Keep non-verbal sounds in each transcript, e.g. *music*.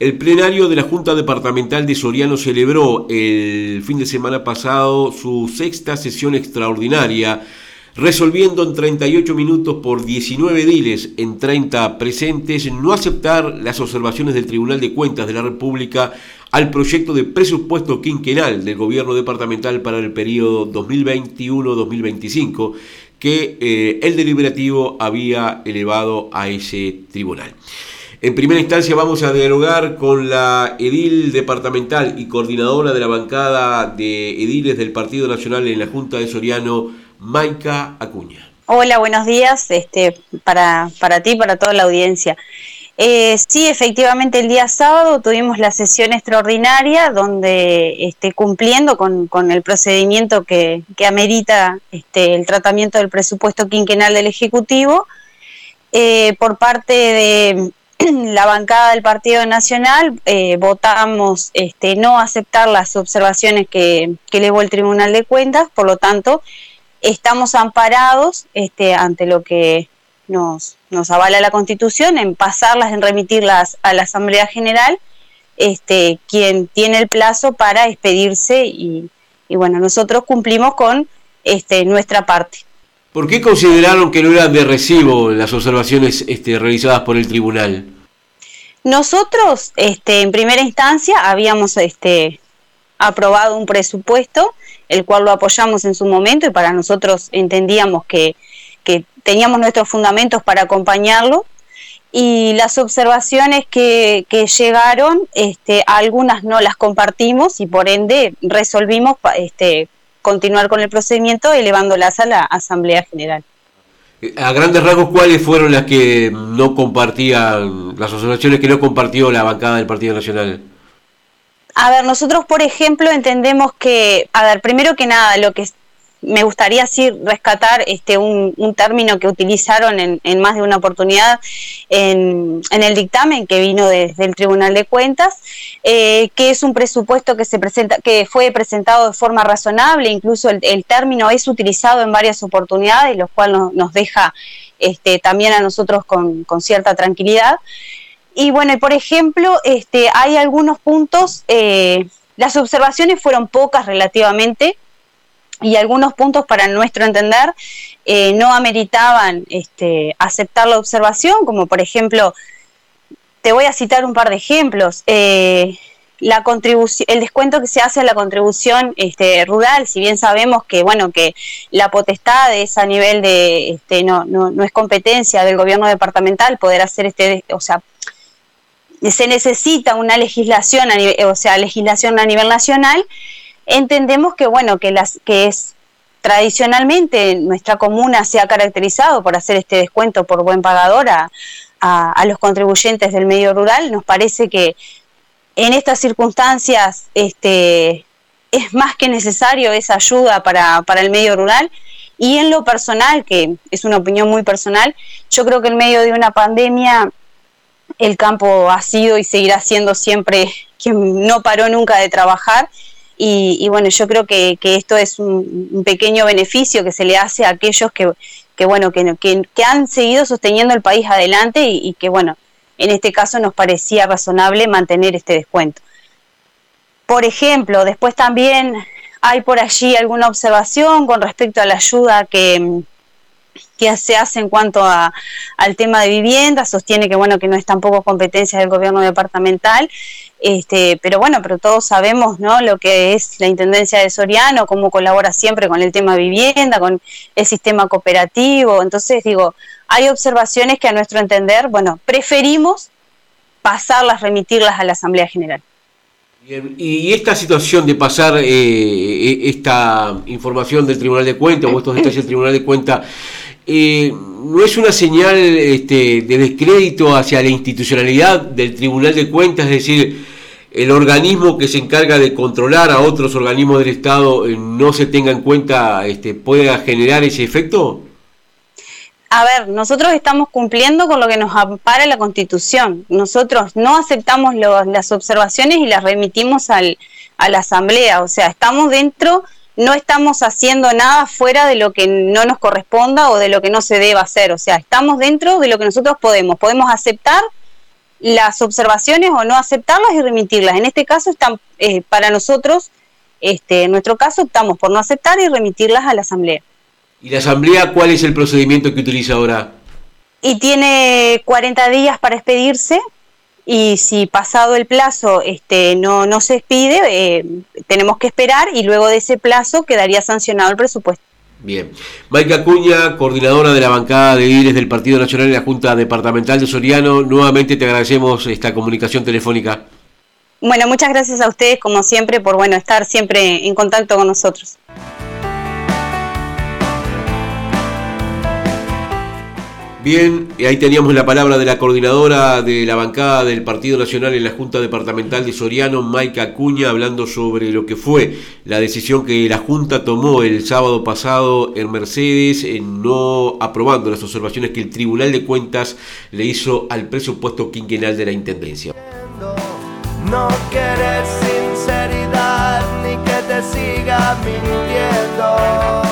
El plenario de la Junta Departamental de Soriano celebró el fin de semana pasado su sexta sesión extraordinaria, resolviendo en 38 minutos por 19 diles en 30 presentes no aceptar las observaciones del Tribunal de Cuentas de la República al proyecto de presupuesto quinquenal del gobierno departamental para el periodo 2021-2025 que eh, el deliberativo había elevado a ese tribunal. En primera instancia vamos a dialogar con la edil departamental y coordinadora de la bancada de ediles del Partido Nacional en la Junta de Soriano, Maica Acuña. Hola, buenos días este, para, para ti para toda la audiencia. Eh, sí, efectivamente el día sábado tuvimos la sesión extraordinaria donde este, cumpliendo con, el procedimiento que, amerita este, el tratamiento del presupuesto quinquenal del Ejecutivo, eh, por parte de *clears throat* la bancada del Partido Nacional eh, votamos este, no aceptar las observaciones que, que elevó el Tribunal de Cuentas, por lo tanto, estamos amparados este, ante lo que nos, nos avala la Constitución en pasarlas, en remitirlas a la Asamblea General, este, quien tiene el plazo para expedirse y, y bueno, nosotros cumplimos con este, nuestra parte. ¿Por qué consideraron que no eran de recibo las observaciones este, realizadas por el tribunal? Nosotros, este, en primera instancia, habíamos este, aprobado un presupuesto, el cual lo apoyamos en su momento y para nosotros entendíamos que, teníamos nuestros fundamentos para acompañarlo. Y las observaciones que, que llegaron, este, algunas no las compartimos y por ende resolvimos este, continuar con el procedimiento elevándolas a la Asamblea General. A grandes rasgos, ¿cuáles fueron las que no compartían, las observaciones que no compartió la bancada del Partido Nacional? A ver, nosotros, por ejemplo, entendemos que, a ver, primero que nada, lo que me gustaría sí rescatar este un, término que utilizaron en, más de una oportunidad en, el dictamen que vino desde el Tribunal de Cuentas, eh, que es un presupuesto que se presenta, que fue presentado de forma razonable, incluso el, término es utilizado en varias oportunidades, lo cual nos deja este, también a nosotros con, cierta tranquilidad. Y bueno, por ejemplo, este, hay algunos puntos, eh, las observaciones fueron pocas relativamente, y algunos puntos para nuestro entender eh, no ameritaban este, aceptar la observación, como por ejemplo, te voy a citar un par de ejemplos. Eh, la contribución, el descuento que se hace a la contribución este, rural, si bien sabemos que bueno que la potestad es a nivel de este, no, no, no es competencia del gobierno departamental poder hacer este, o sea, se necesita una legislación a nivel, o sea, legislación a nivel nacional entendemos que bueno que las que es tradicionalmente nuestra comuna se ha caracterizado por hacer este descuento por buen pagador a, los contribuyentes del medio rural. Nos parece que en estas circunstancias este es más que necesario esa ayuda para, para el medio rural. Y en lo personal, que es una opinión muy personal, yo creo que en medio de una pandemia el campo ha sido y seguirá siendo siempre quien no paró nunca de trabajar y, bueno, yo creo que, esto es un, pequeño beneficio que se le hace a aquellos que, bueno, que, que, han seguido sosteniendo el país adelante y, que, bueno, en este caso nos parecía razonable mantener este descuento. Por ejemplo, después también hay por allí alguna observación con respecto a la ayuda que, que se hace en cuanto a, al tema de vivienda, sostiene que bueno que no es tampoco competencia del gobierno departamental, este, pero bueno, pero todos sabemos ¿no? lo que es la Intendencia de Soriano, cómo colabora siempre con el tema de vivienda, con el sistema cooperativo, entonces digo, hay observaciones que a nuestro entender, bueno, preferimos pasarlas, remitirlas a la Asamblea General. Y esta situación de pasar eh, eh, esta información del Tribunal de Cuentas o estos detalles del Tribunal de Cuentas, eh, ¿no es una señal este, de descrédito hacia la institucionalidad del Tribunal de Cuentas? Es decir, el organismo que se encarga de controlar a otros organismos del Estado no se tenga en cuenta, este, pueda generar ese efecto? A ver, nosotros estamos cumpliendo con lo que nos ampara la Constitución. Nosotros no aceptamos las observaciones y las remitimos al, a la Asamblea. O sea, estamos dentro, no estamos haciendo nada fuera de lo que no nos corresponda o de lo que no se deba hacer. O sea, estamos dentro de lo que nosotros podemos. Podemos aceptar las observaciones o no aceptarlas y remitirlas. En este caso, están, eh, para nosotros, este, en nuestro caso, optamos por no aceptar y remitirlas a la Asamblea. ¿Y la Asamblea cuál es el procedimiento que utiliza ahora? Y tiene 40 días para expedirse y si pasado el plazo este, no, no se expide, eh, tenemos que esperar y luego de ese plazo quedaría sancionado el presupuesto. Bien. Maica Acuña, coordinadora de la bancada de ediles del Partido Nacional en la Junta Departamental de Soriano, nuevamente te agradecemos esta comunicación telefónica. Bueno, muchas gracias a ustedes, como siempre, por bueno estar siempre en contacto con nosotros. Bien, ahí teníamos la palabra de la coordinadora de la bancada del Partido Nacional en la Junta Departamental de Soriano, Maica Acuña, hablando sobre lo que fue la decisión que la Junta tomó el sábado pasado en Mercedes, en no aprobando las observaciones que el Tribunal de Cuentas le hizo al presupuesto quinquenal de la Intendencia. No sinceridad ni que te siga mintiendo.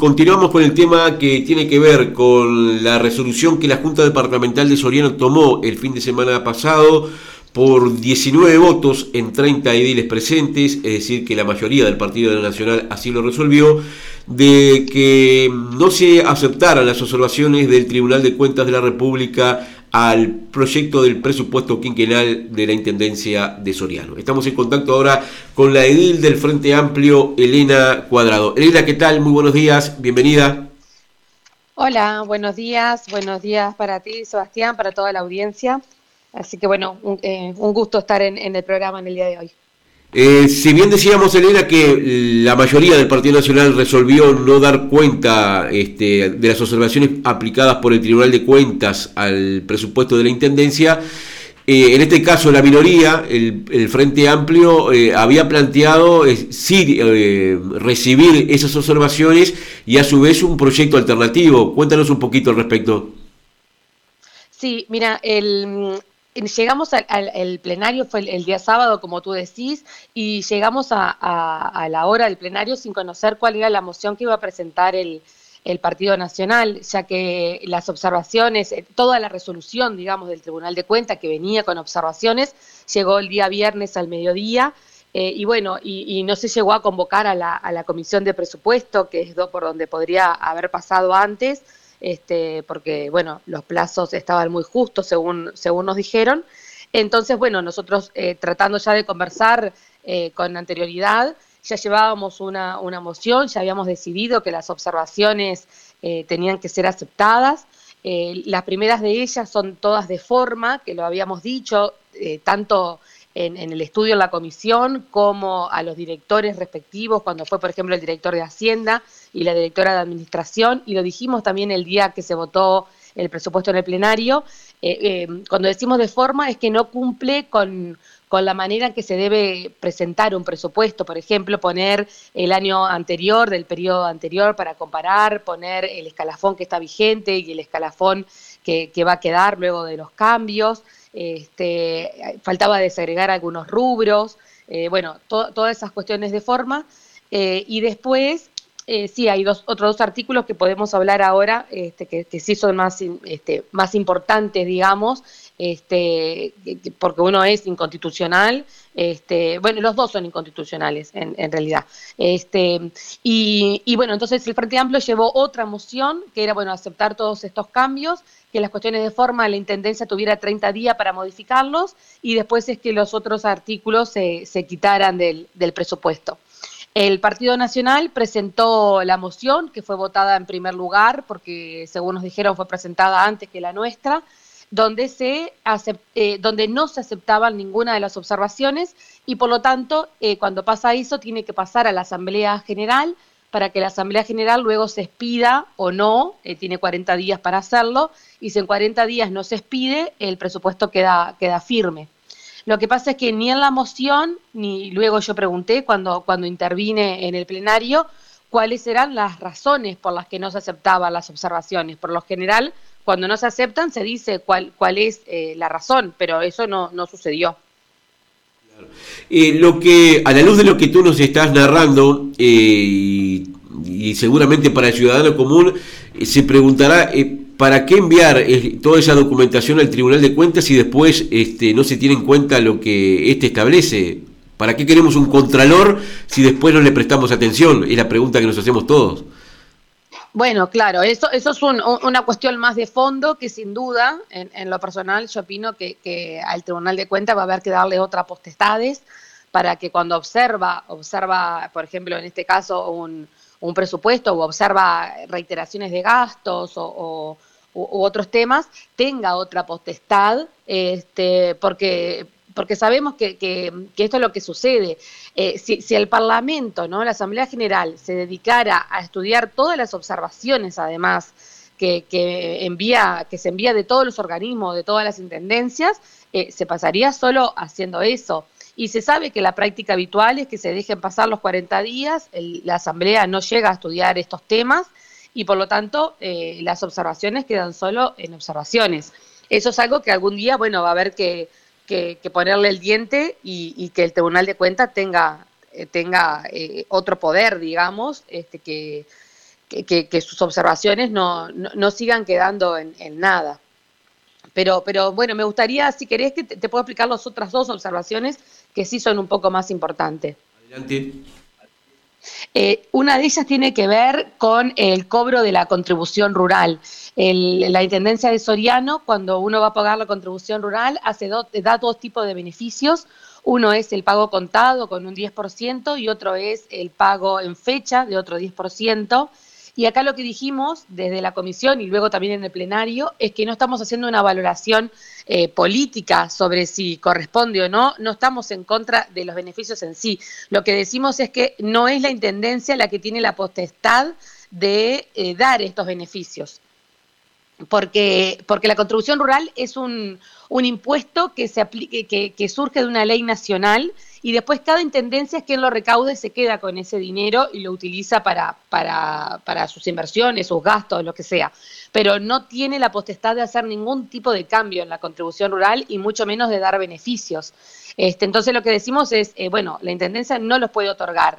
Continuamos con el tema que tiene que ver con la resolución que la Junta Departamental de Soriano tomó el fin de semana pasado por 19 votos en 30 ediles presentes, es decir, que la mayoría del Partido Nacional así lo resolvió, de que no se aceptaran las observaciones del Tribunal de Cuentas de la República al proyecto del presupuesto quinquenal de la Intendencia de Soriano. Estamos en contacto ahora con la edil del Frente Amplio, Elena Cuadrado. Elena, ¿qué tal? Muy buenos días, bienvenida. Hola, buenos días, buenos días para ti, Sebastián, para toda la audiencia. Así que bueno, un, eh, gusto estar en el programa en el día de hoy. Eh, si bien decíamos, Elena, que la mayoría del Partido Nacional resolvió no dar cuenta este, de las observaciones aplicadas por el Tribunal de Cuentas al presupuesto de la Intendencia, eh, en este caso la minoría, el, Frente Amplio, eh, había planteado sí recibir esas observaciones y a su vez un proyecto alternativo. Cuéntanos un poquito al respecto. Sí, mira, el, llegamos al, plenario, fue el, día sábado, como tú decís, y llegamos a, la hora del plenario sin conocer cuál era la moción que iba a presentar el, Partido Nacional, ya que las observaciones, eh, toda la resolución, digamos, del Tribunal de Cuentas que venía con observaciones, llegó el día viernes al mediodía. Eh, y bueno, y, no se llegó a convocar a a la Comisión de Presupuesto, que es por donde podría haber pasado antes, este, porque bueno, los plazos estaban muy justos según, según nos dijeron. Entonces, bueno, nosotros eh, tratando ya de conversar eh, con anterioridad, ya llevábamos una, una, moción, ya habíamos decidido que las observaciones eh, tenían que ser aceptadas. las primeras de ellas son todas de forma, que lo habíamos dicho, tanto en, el estudio en la comisión como a los directores respectivos, cuando fue, por ejemplo, el director de Hacienda y la directora de Administración, y lo dijimos también el día que se votó el presupuesto en el plenario, eh, eh, cuando decimos de forma es que no cumple con, con la manera en que se debe presentar un presupuesto, por ejemplo, poner el año anterior, del periodo anterior para comparar, poner el escalafón que está vigente y el escalafón que, va a quedar luego de los cambios este, faltaba desagregar algunos rubros, eh, bueno, todas esas cuestiones de forma. Eh, y después, eh, sí, hay dos, otros dos artículos que podemos hablar ahora, este, que, sí son más, este, más importantes, digamos, este, porque uno es inconstitucional, este, bueno, los dos son inconstitucionales en, en realidad. Este, y, y, bueno, entonces el Frente Amplio llevó otra moción, que era, bueno, aceptar todos estos cambios, que las cuestiones de forma la Intendencia tuviera 30 días para modificarlos y después es que los otros artículos se, se quitaran del, del presupuesto. El Partido Nacional presentó la moción que fue votada en primer lugar porque, según nos dijeron, fue presentada antes que la nuestra donde, se eh, donde no se aceptaban ninguna de las observaciones y por lo tanto, eh, cuando pasa eso, tiene que pasar a la Asamblea General para que la Asamblea General luego se expida o no, eh, tiene 40 días para hacerlo, y si en 40 días no se expide, el presupuesto queda, queda firme. Lo que pasa es que ni en la moción, ni luego yo pregunté cuando, cuando intervine en el plenario, cuáles eran las razones por las que no se aceptaban las observaciones. Por lo general, cuando no se aceptan se dice cuál, cuál es eh, la razón, pero eso no, no sucedió. Eh, lo que, a la luz de lo que tú nos estás narrando, eh, y, seguramente para el ciudadano común, se preguntará ¿para qué enviar eh, toda esa documentación al Tribunal de Cuentas si después este, no se tiene en cuenta lo que éste establece? ¿Para qué queremos un contralor si después no le prestamos atención? Es la pregunta que nos hacemos todos. Bueno, claro, eso, eso es una cuestión más de fondo que sin duda, en, lo personal, yo opino que, al Tribunal de Cuentas va a haber que darle otras potestades para que cuando observa, observa, por ejemplo, en este caso, un, presupuesto o observa reiteraciones de gastos o, u otros temas, tenga otra potestad, este, porque porque sabemos que, que, esto es lo que sucede. Eh, si, si, el Parlamento, ¿no? la Asamblea General, se dedicara a estudiar todas las observaciones, además, que, que, envía, que se envía de todos los organismos, de todas las intendencias, eh, se pasaría solo haciendo eso. Y se sabe que la práctica habitual es que se dejen pasar los 40 días, la Asamblea no llega a estudiar estos temas y por lo tanto eh, las observaciones quedan solo en observaciones. Eso es algo que algún día, bueno, va a haber que que, ponerle el diente y, que el Tribunal de Cuentas tenga, eh, tenga eh, otro poder, digamos, este, que, que, sus observaciones no, no, sigan quedando en, nada. Pero, pero bueno, me gustaría, si querés, que te, puedo explicar las otras dos observaciones que sí son un poco más importantes. Adelante. Eh, una de ellas tiene que ver con el cobro de la contribución rural. la Intendencia de Soriano, cuando uno va a pagar la contribución rural, hace da dos tipos de beneficios. Uno es el pago contado con un 10% y otro es el pago en fecha de otro 10%. Y acá lo que dijimos desde la comisión y luego también en el plenario es que no estamos haciendo una valoración eh, política sobre si corresponde o no, no estamos en contra de los beneficios en sí. Lo que decimos es que no es la Intendencia la que tiene la potestad de eh, dar estos beneficios. Porque, porque la contribución rural es un, un impuesto que, se aplique, que, que surge de una ley nacional y después cada intendencia es quien lo recaude, se queda con ese dinero y lo utiliza para, para, para sus inversiones, sus gastos, lo que sea. Pero no tiene la potestad de hacer ningún tipo de cambio en la contribución rural y mucho menos de dar beneficios. Este, entonces lo que decimos es, eh, bueno, la intendencia no los puede otorgar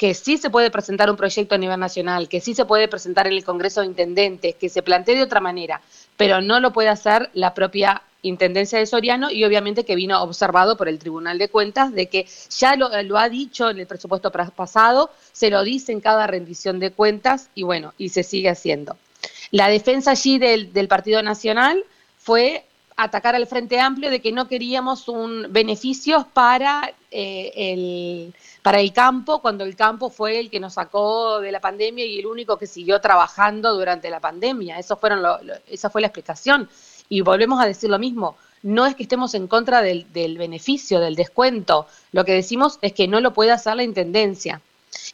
que sí se puede presentar un proyecto a nivel nacional, que sí se puede presentar en el Congreso de Intendentes, que se plantee de otra manera, pero no lo puede hacer la propia Intendencia de Soriano y obviamente que vino observado por el Tribunal de Cuentas de que ya lo, ha dicho en el presupuesto pasado, se lo dice en cada rendición de cuentas y bueno, y se sigue haciendo. La defensa allí del, Partido Nacional fue atacar al Frente Amplio de que no queríamos un beneficio para eh, el para el campo, cuando el campo fue el que nos sacó de la pandemia y el único que siguió trabajando durante la pandemia. Eso fueron esa fue la explicación. Y volvemos a decir lo mismo, no es que estemos en contra del, beneficio, del descuento, lo que decimos es que no lo puede hacer la Intendencia.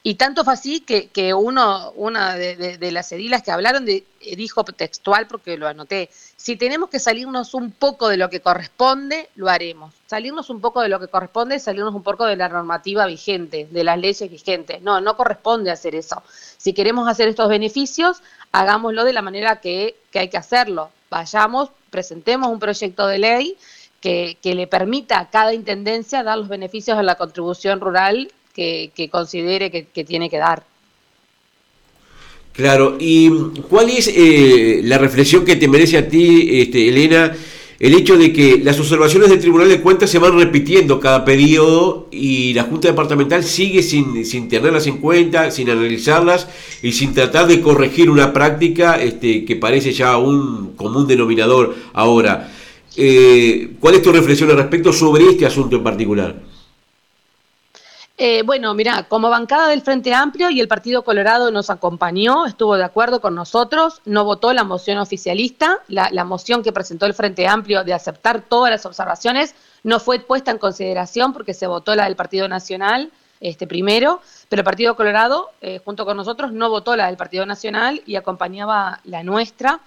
Y tanto fue así que, que uno, una de, las edilas que hablaron de, eh, dijo textual, porque lo anoté, si tenemos que salirnos un poco de lo que corresponde, lo haremos. Salirnos un poco de lo que corresponde, salirnos un poco de la normativa vigente, de las leyes vigentes. No, no corresponde hacer eso. Si queremos hacer estos beneficios, hagámoslo de la manera que, que hay que hacerlo. Vayamos, presentemos un proyecto de ley que, le permita a cada intendencia dar los beneficios a la contribución rural que, considere que, tiene que dar. Claro, ¿y cuál es eh, la reflexión que te merece a ti, este, Elena, el hecho de que las observaciones del Tribunal de Cuentas se van repitiendo cada periodo y la Junta Departamental sigue sin, sin tenerlas en cuenta, sin analizarlas y sin tratar de corregir una práctica este, que parece ya un común denominador ahora. Eh, ¿Cuál es tu reflexión al respecto sobre este asunto en particular? Eh, bueno, mira, como bancada del Frente Amplio y el Partido Colorado nos acompañó, estuvo de acuerdo con nosotros, no votó la moción oficialista, la, moción que presentó el Frente Amplio de aceptar todas las observaciones no fue puesta en consideración porque se votó la del Partido Nacional este primero, pero el Partido Colorado, eh, junto con nosotros, no votó la del Partido Nacional y acompañaba la nuestra.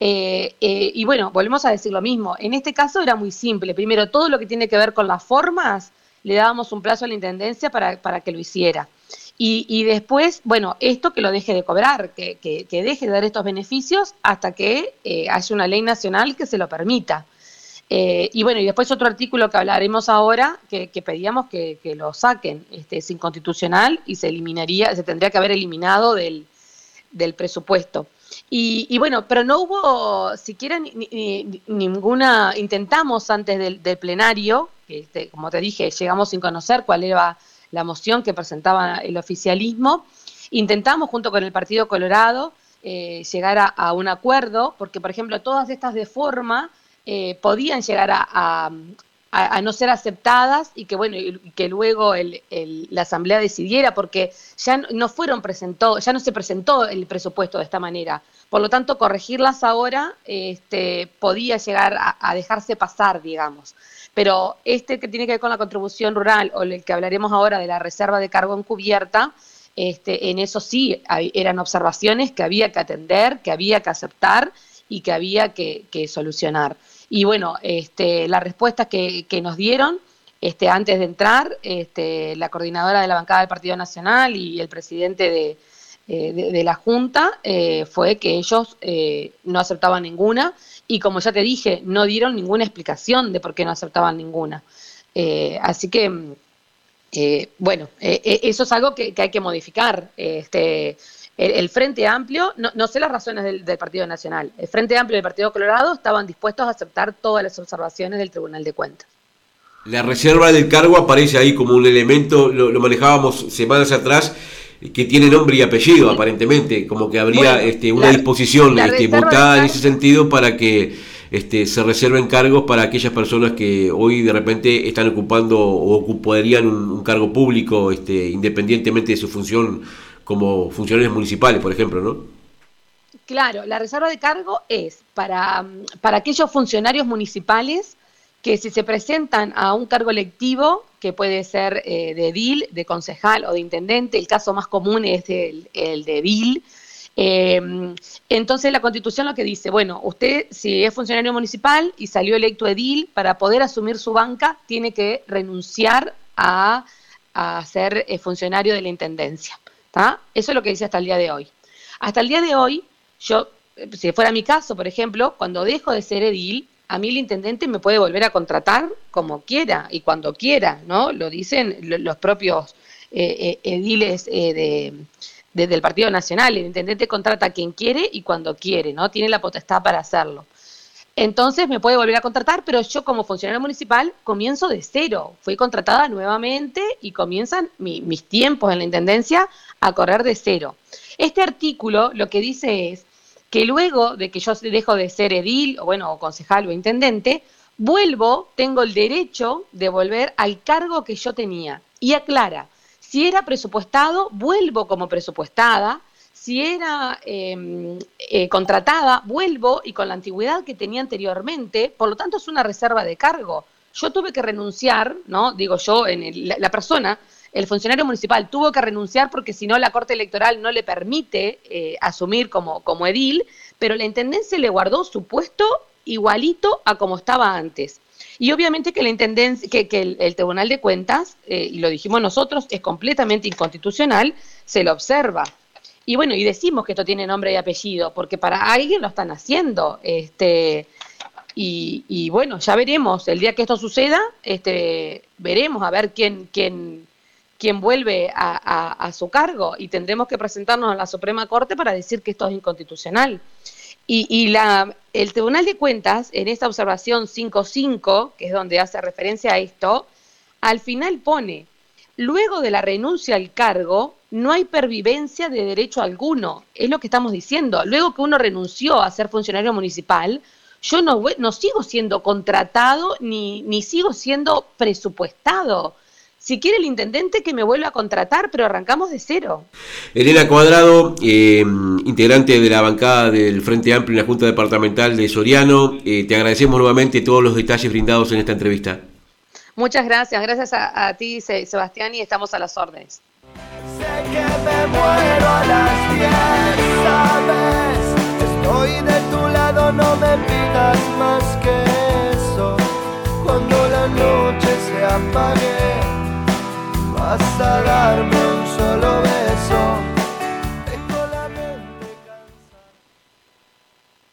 Eh, y bueno, volvemos a decir lo mismo. En este caso era muy simple. Primero, todo lo que tiene que ver con las formas le dábamos un plazo a la Intendencia para, para que lo hiciera. Y, después, bueno, esto que lo deje de cobrar, que, que, deje de dar estos beneficios hasta que eh, haya una ley nacional que se lo permita. Eh, y bueno, y después otro artículo que hablaremos ahora, que, pedíamos que, lo saquen, este, es inconstitucional y se eliminaría, se tendría que haber eliminado del, del presupuesto. Y, bueno, pero no hubo siquiera ni, ninguna, intentamos antes del, plenario, que este, como te dije, llegamos sin conocer cuál era la moción que presentaba el oficialismo, intentamos junto con el Partido Colorado eh, llegar a, un acuerdo, porque por ejemplo todas estas de forma eh, podían llegar a, no ser aceptadas y que bueno que luego la asamblea decidiera porque ya no fueron presentó ya no se presentó el presupuesto de esta manera. Por lo tanto corregirlas ahora este, podía llegar a, dejarse pasar digamos. Pero este que tiene que ver con la contribución rural o el que hablaremos ahora de la reserva de cargo encubierta este, en eso sí eran observaciones que había que atender que había que aceptar y que había que solucionar y bueno, este, la respuesta que, nos dieron este, antes de entrar, este, la coordinadora de la bancada del Partido Nacional y el presidente de, eh, la Junta eh, fue que ellos eh, no aceptaban ninguna y como ya te dije, no dieron ninguna explicación de por qué no aceptaban ninguna. así que, bueno, eso es algo que, que hay que modificar. Este, el, Frente Amplio, no, sé las razones del, Partido Nacional, el Frente Amplio y el Partido Colorado estaban dispuestos a aceptar todas las observaciones del Tribunal de Cuentas. La reserva del cargo aparece ahí como un elemento, lo, manejábamos semanas atrás, que tiene nombre y apellido aparentemente, como que habría este, una disposición este, votada en ese sentido para que este, se reserven cargos para aquellas personas que hoy de repente están ocupando o ocuparían un, un cargo público este, independientemente de su función como funcionarios municipales, por ejemplo, ¿no? Claro, la reserva de cargo es para, para aquellos funcionarios municipales que si se presentan a un cargo electivo, que puede ser eh, de edil, de concejal o de intendente, el caso más común es el, el de edil, eh, entonces la constitución lo que dice, bueno, usted si es funcionario municipal y salió electo edil, para poder asumir su banca tiene que renunciar a, a ser eh, funcionario de la intendencia. Eso es lo que dice hasta el día de hoy. Hasta el día de hoy, yo, si fuera mi caso, por ejemplo, cuando dejo de ser edil, a mí el intendente me puede volver a contratar como quiera y cuando quiera, ¿no? Lo dicen los propios eh, eh, ediles eh, de, del Partido Nacional. El intendente contrata a quien quiere y cuando quiere, ¿no? Tiene la potestad para hacerlo. Entonces me puede volver a contratar, pero yo como funcionario municipal comienzo de cero. Fui contratada nuevamente y comienzan mis tiempos en la Intendencia a correr de cero. Este artículo lo que dice es que luego de que yo dejo de ser edil, o bueno, o concejal o intendente, vuelvo, tengo el derecho de volver al cargo que yo tenía. Y aclara, si era presupuestado, vuelvo como presupuestada, si era em, eh, contratada, vuelvo y con la antigüedad que tenía anteriormente, por lo tanto es una reserva de cargo. Yo tuve que renunciar, ¿no? Digo yo, en la, persona, el funcionario municipal tuvo que renunciar porque si no la Corte Electoral no le permite eh, asumir como, como edil, pero la Intendencia le guardó su puesto igualito a como estaba antes. Y obviamente que la intendencia, que, el, Tribunal de Cuentas, eh, y lo dijimos nosotros, es completamente inconstitucional, se lo observa. Y bueno, y decimos que esto tiene nombre y apellido, porque para alguien lo están haciendo. Este, y, bueno, ya veremos, el día que esto suceda, este, veremos a ver quién, quién, quién vuelve a, su cargo y tendremos que presentarnos a la Suprema Corte para decir que esto es inconstitucional. Y, y la, el Tribunal de Cuentas, en esta observación 5.5, que es donde hace referencia a esto, al final pone, luego de la renuncia al cargo, no hay pervivencia de derecho alguno, es lo que estamos diciendo. Luego que uno renunció a ser funcionario municipal, yo no, no sigo siendo contratado ni, ni sigo siendo presupuestado. Si quiere el intendente que me vuelva a contratar, pero arrancamos de cero. Elena Cuadrado, eh, integrante de la bancada del Frente Amplio en la Junta Departamental de Soriano, eh, te agradecemos nuevamente todos los detalles brindados en esta entrevista. Muchas gracias, gracias a, a ti Sebastián y estamos a las órdenes. Sé que me muero a las 10, sabes. Estoy de tu lado, no me pidas más que eso. Cuando la noche se apague, hasta darme un solo beso.